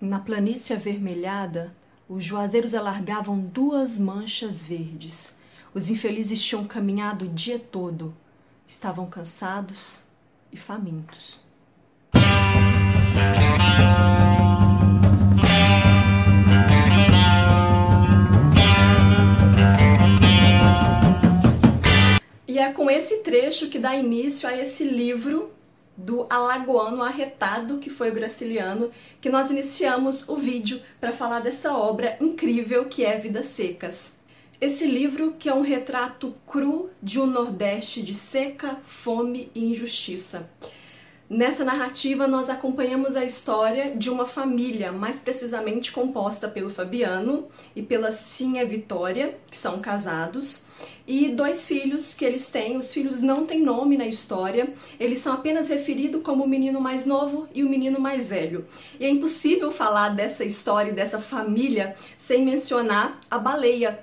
Na planície avermelhada, os juazeiros alargavam duas manchas verdes. Os infelizes tinham caminhado o dia todo. Estavam cansados e famintos. E é com esse trecho que dá início a esse livro do alagoano arretado, que foi o Graciliano, que nós iniciamos o vídeo para falar dessa obra incrível que é Vidas Secas. Esse livro que é um retrato cru de um Nordeste de seca, fome e injustiça. Nessa narrativa, nós acompanhamos a história de uma família, mais precisamente composta pelo Fabiano e pela Cinha Vitória, que são casados, e dois filhos que eles têm. Os filhos não têm nome na história, eles são apenas referidos como o menino mais novo e o menino mais velho. E é impossível falar dessa história e dessa família sem mencionar a baleia,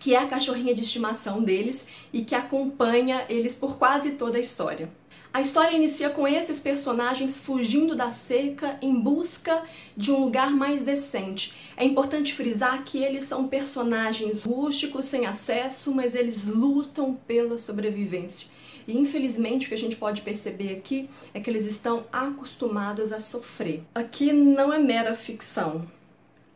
que é a cachorrinha de estimação deles e que acompanha eles por quase toda a história. A história inicia com esses personagens fugindo da cerca em busca de um lugar mais decente. É importante frisar que eles são personagens rústicos, sem acesso, mas eles lutam pela sobrevivência. E infelizmente o que a gente pode perceber aqui é que eles estão acostumados a sofrer. Aqui não é mera ficção.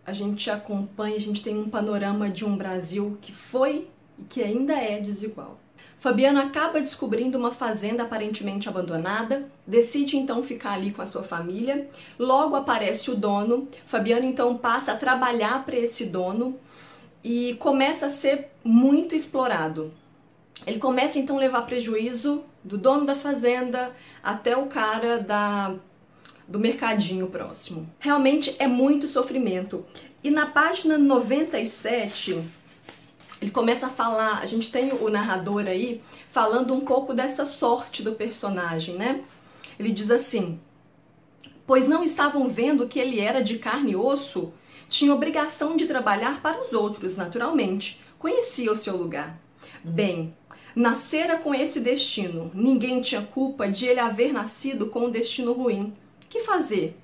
A gente acompanha, a gente tem um panorama de um Brasil que foi e que ainda é desigual. Fabiano acaba descobrindo uma fazenda aparentemente abandonada, decide então ficar ali com a sua família. Logo aparece o dono. Fabiano então passa a trabalhar para esse dono e começa a ser muito explorado. Ele começa então a levar prejuízo do dono da fazenda até o cara da do mercadinho próximo. Realmente é muito sofrimento. E na página 97, ele começa a falar, a gente tem o narrador aí falando um pouco dessa sorte do personagem, né? Ele diz assim: Pois não estavam vendo que ele era de carne e osso, tinha obrigação de trabalhar para os outros, naturalmente, conhecia o seu lugar. Bem, nascera com esse destino, ninguém tinha culpa de ele haver nascido com um destino ruim. Que fazer?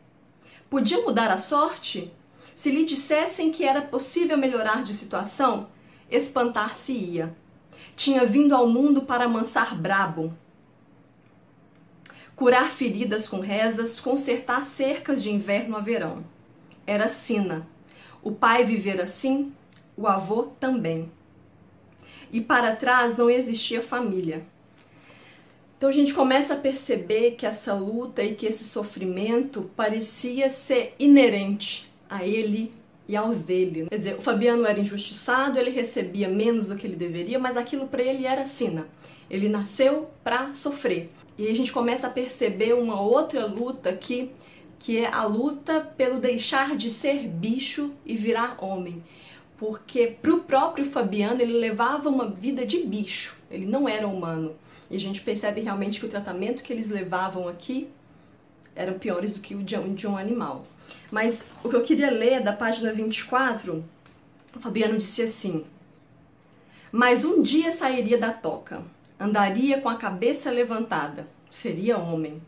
Podia mudar a sorte? Se lhe dissessem que era possível melhorar de situação, espantar-se-ia. Tinha vindo ao mundo para amansar brabo, curar feridas com rezas, consertar cercas de inverno a verão. Era sina. O pai viver assim, o avô também. E para trás não existia família. Então a gente começa a perceber que essa luta e que esse sofrimento parecia ser inerente a ele e aos dele. Quer dizer, o Fabiano era injustiçado, ele recebia menos do que ele deveria, mas aquilo para ele era sina. Ele nasceu para sofrer. E a gente começa a perceber uma outra luta aqui, que é a luta pelo deixar de ser bicho e virar homem. Porque para o próprio Fabiano ele levava uma vida de bicho, ele não era humano. E a gente percebe realmente que o tratamento que eles levavam aqui eram piores do que o de um animal. Mas o que eu queria ler da página 24, o Fabiano disse assim: Mas um dia sairia da toca, andaria com a cabeça levantada, seria homem.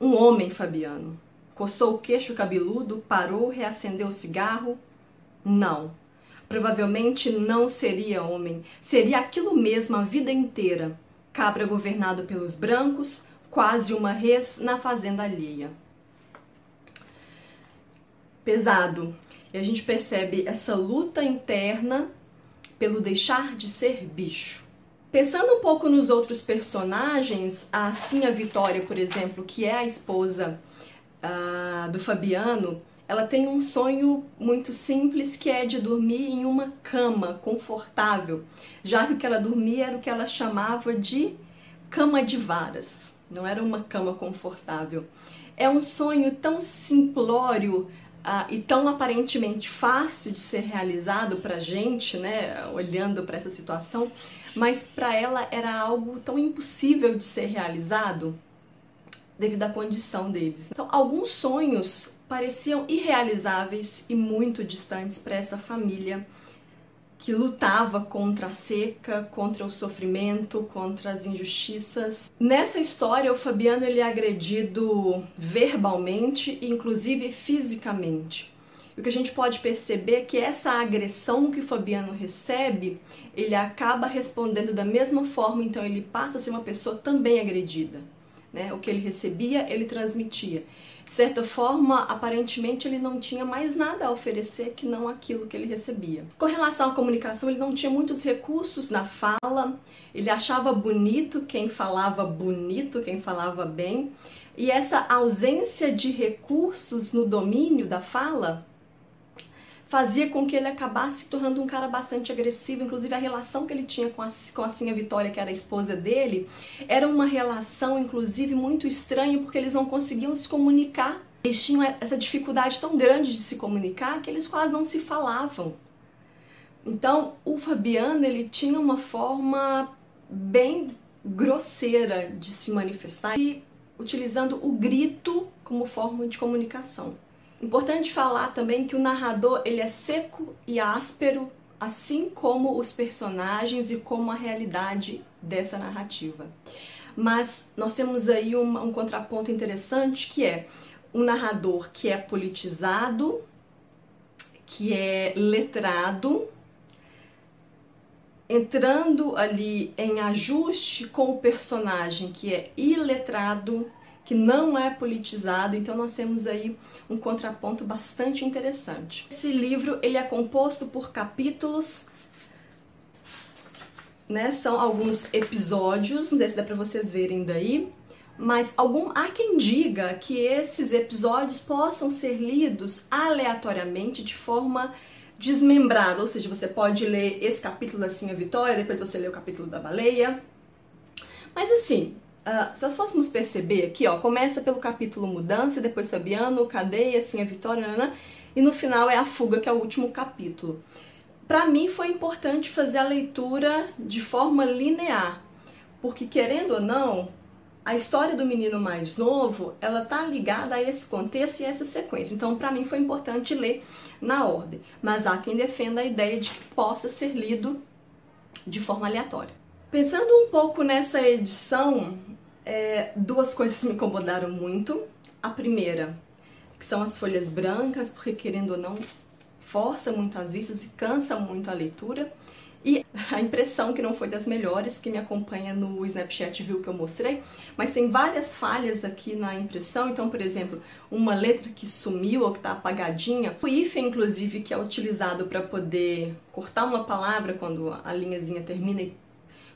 Um homem, Fabiano. Coçou o queixo cabeludo, parou, reacendeu o cigarro. Não. Provavelmente não seria homem. Seria aquilo mesmo a vida inteira. Cabra governado pelos brancos, quase uma res na fazenda alheia pesado. E a gente percebe essa luta interna pelo deixar de ser bicho. Pensando um pouco nos outros personagens, a Cinha Vitória, por exemplo, que é a esposa uh, do Fabiano, ela tem um sonho muito simples que é de dormir em uma cama confortável, já que o que ela dormia era o que ela chamava de cama de varas, não era uma cama confortável. É um sonho tão simplório, ah, e tão aparentemente fácil de ser realizado para gente, né, olhando para essa situação, mas para ela era algo tão impossível de ser realizado devido à condição deles. Então, alguns sonhos pareciam irrealizáveis e muito distantes para essa família que lutava contra a seca, contra o sofrimento, contra as injustiças. Nessa história, o Fabiano ele é agredido verbalmente e inclusive fisicamente. O que a gente pode perceber é que essa agressão que o Fabiano recebe, ele acaba respondendo da mesma forma, então ele passa a ser uma pessoa também agredida. Né? O que ele recebia, ele transmitia. Certa forma, aparentemente ele não tinha mais nada a oferecer que não aquilo que ele recebia. Com relação à comunicação, ele não tinha muitos recursos na fala, ele achava bonito quem falava bonito, quem falava bem, e essa ausência de recursos no domínio da fala fazia com que ele acabasse se tornando um cara bastante agressivo. Inclusive, a relação que ele tinha com a, com a Cinha Vitória, que era a esposa dele, era uma relação, inclusive, muito estranha, porque eles não conseguiam se comunicar. Eles tinham essa dificuldade tão grande de se comunicar que eles quase não se falavam. Então, o Fabiano, ele tinha uma forma bem grosseira de se manifestar e utilizando o grito como forma de comunicação. Importante falar também que o narrador ele é seco e áspero, assim como os personagens e como a realidade dessa narrativa. Mas nós temos aí um, um contraponto interessante que é um narrador que é politizado, que é letrado, entrando ali em ajuste com o personagem que é iletrado, que não é politizado, então nós temos aí um contraponto bastante interessante. Esse livro ele é composto por capítulos, né? São alguns episódios, não sei se dá para vocês verem daí, mas algum há quem diga que esses episódios possam ser lidos aleatoriamente de forma desmembrada, ou seja, você pode ler esse capítulo assim a Vitória, depois você lê o capítulo da baleia. Mas assim, Uh, se nós fôssemos perceber aqui, ó, começa pelo capítulo Mudança, depois Fabiano, Cadeia, assim a Vitória, nanana, e no final é a Fuga, que é o último capítulo. Para mim foi importante fazer a leitura de forma linear, porque querendo ou não, a história do menino mais novo, ela tá ligada a esse contexto e essa sequência. Então, para mim foi importante ler na ordem, mas há quem defenda a ideia de que possa ser lido de forma aleatória. Pensando um pouco nessa edição, é, duas coisas me incomodaram muito. A primeira, que são as folhas brancas, porque querendo ou não, força muito as vistas e cansa muito a leitura. E a impressão que não foi das melhores, que me acompanha no Snapchat viu que eu mostrei, mas tem várias falhas aqui na impressão. Então, por exemplo, uma letra que sumiu ou que está apagadinha. O hífen, inclusive, que é utilizado para poder cortar uma palavra quando a linhazinha termina e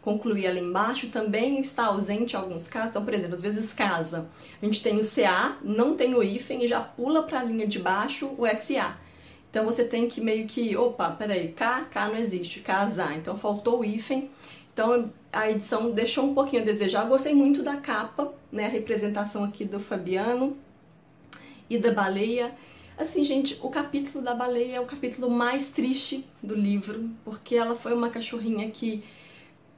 concluir ali embaixo também está ausente em alguns casos. Então, por exemplo, às vezes casa. A gente tem o CA, não tem o hífen e já pula para a linha de baixo o SA. Então você tem que meio que, opa, peraí, K, K não existe, casar. Então faltou o hífen. Então a edição deixou um pouquinho a desejar. Eu gostei muito da capa, né, a representação aqui do Fabiano e da baleia. Assim, gente, o capítulo da baleia é o capítulo mais triste do livro, porque ela foi uma cachorrinha que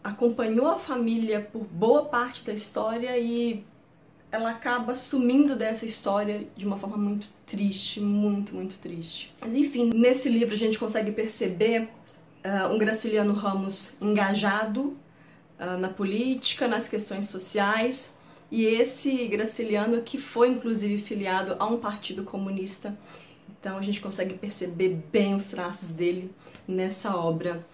acompanhou a família por boa parte da história e ela acaba sumindo dessa história de uma forma muito triste, muito, muito triste. Mas enfim, nesse livro a gente consegue perceber uh, um Graciliano Ramos engajado uh, na política, nas questões sociais, e esse Graciliano que foi inclusive filiado a um partido comunista. Então a gente consegue perceber bem os traços dele nessa obra.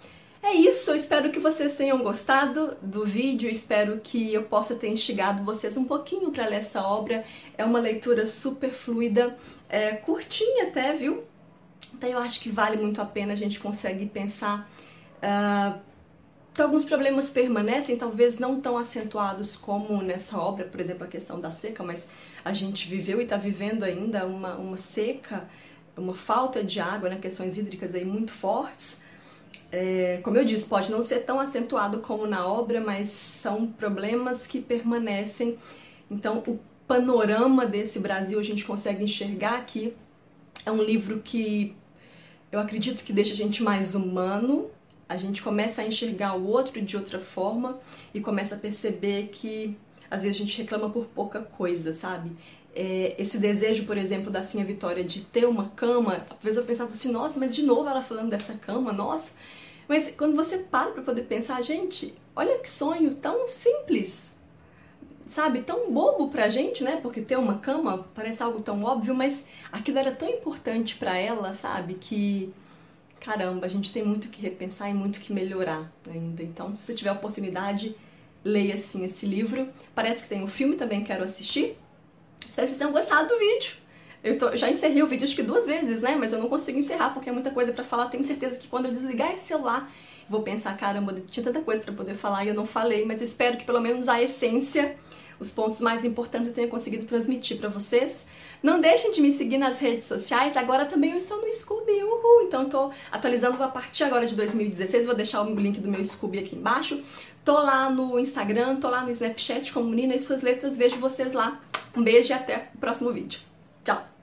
É isso, eu espero que vocês tenham gostado do vídeo, espero que eu possa ter instigado vocês um pouquinho para ler essa obra. É uma leitura super fluida, é, curtinha até, viu? Então eu acho que vale muito a pena, a gente consegue pensar uh, que alguns problemas permanecem, talvez não tão acentuados como nessa obra, por exemplo, a questão da seca, mas a gente viveu e está vivendo ainda uma, uma seca, uma falta de água, né, questões hídricas aí muito fortes, é, como eu disse, pode não ser tão acentuado como na obra, mas são problemas que permanecem. Então, o panorama desse Brasil a gente consegue enxergar aqui. É um livro que eu acredito que deixa a gente mais humano, a gente começa a enxergar o outro de outra forma e começa a perceber que às vezes a gente reclama por pouca coisa, sabe? É, esse desejo, por exemplo, da Cinha Vitória de ter uma cama, às vezes eu pensava assim, nossa, mas de novo ela falando dessa cama, nossa, Mas quando você para pra poder pensar, gente, olha que sonho tão simples, sabe? Tão bobo pra gente, né? Porque ter uma cama parece algo tão óbvio, mas aquilo era tão importante para ela, sabe? Que caramba, a gente tem muito que repensar e muito que melhorar ainda. Então, se você tiver oportunidade, leia assim esse livro. Parece que tem um filme também, quero assistir. Espero que vocês tenham gostado do vídeo. Eu tô, já encerrei o vídeo acho que duas vezes, né? Mas eu não consigo encerrar porque é muita coisa pra falar. Tenho certeza que quando eu desligar esse celular, vou pensar, caramba, tinha tanta coisa pra poder falar e eu não falei. Mas eu espero que pelo menos a essência, os pontos mais importantes eu tenha conseguido transmitir pra vocês. Não deixem de me seguir nas redes sociais, agora também eu estou no Scooby, uhul! Então tô atualizando a partir agora de 2016, vou deixar o link do meu Scooby aqui embaixo. Tô lá no Instagram, tô lá no Snapchat como Nina e suas letras, vejo vocês lá. Um beijo e até o próximo vídeo. Tchau!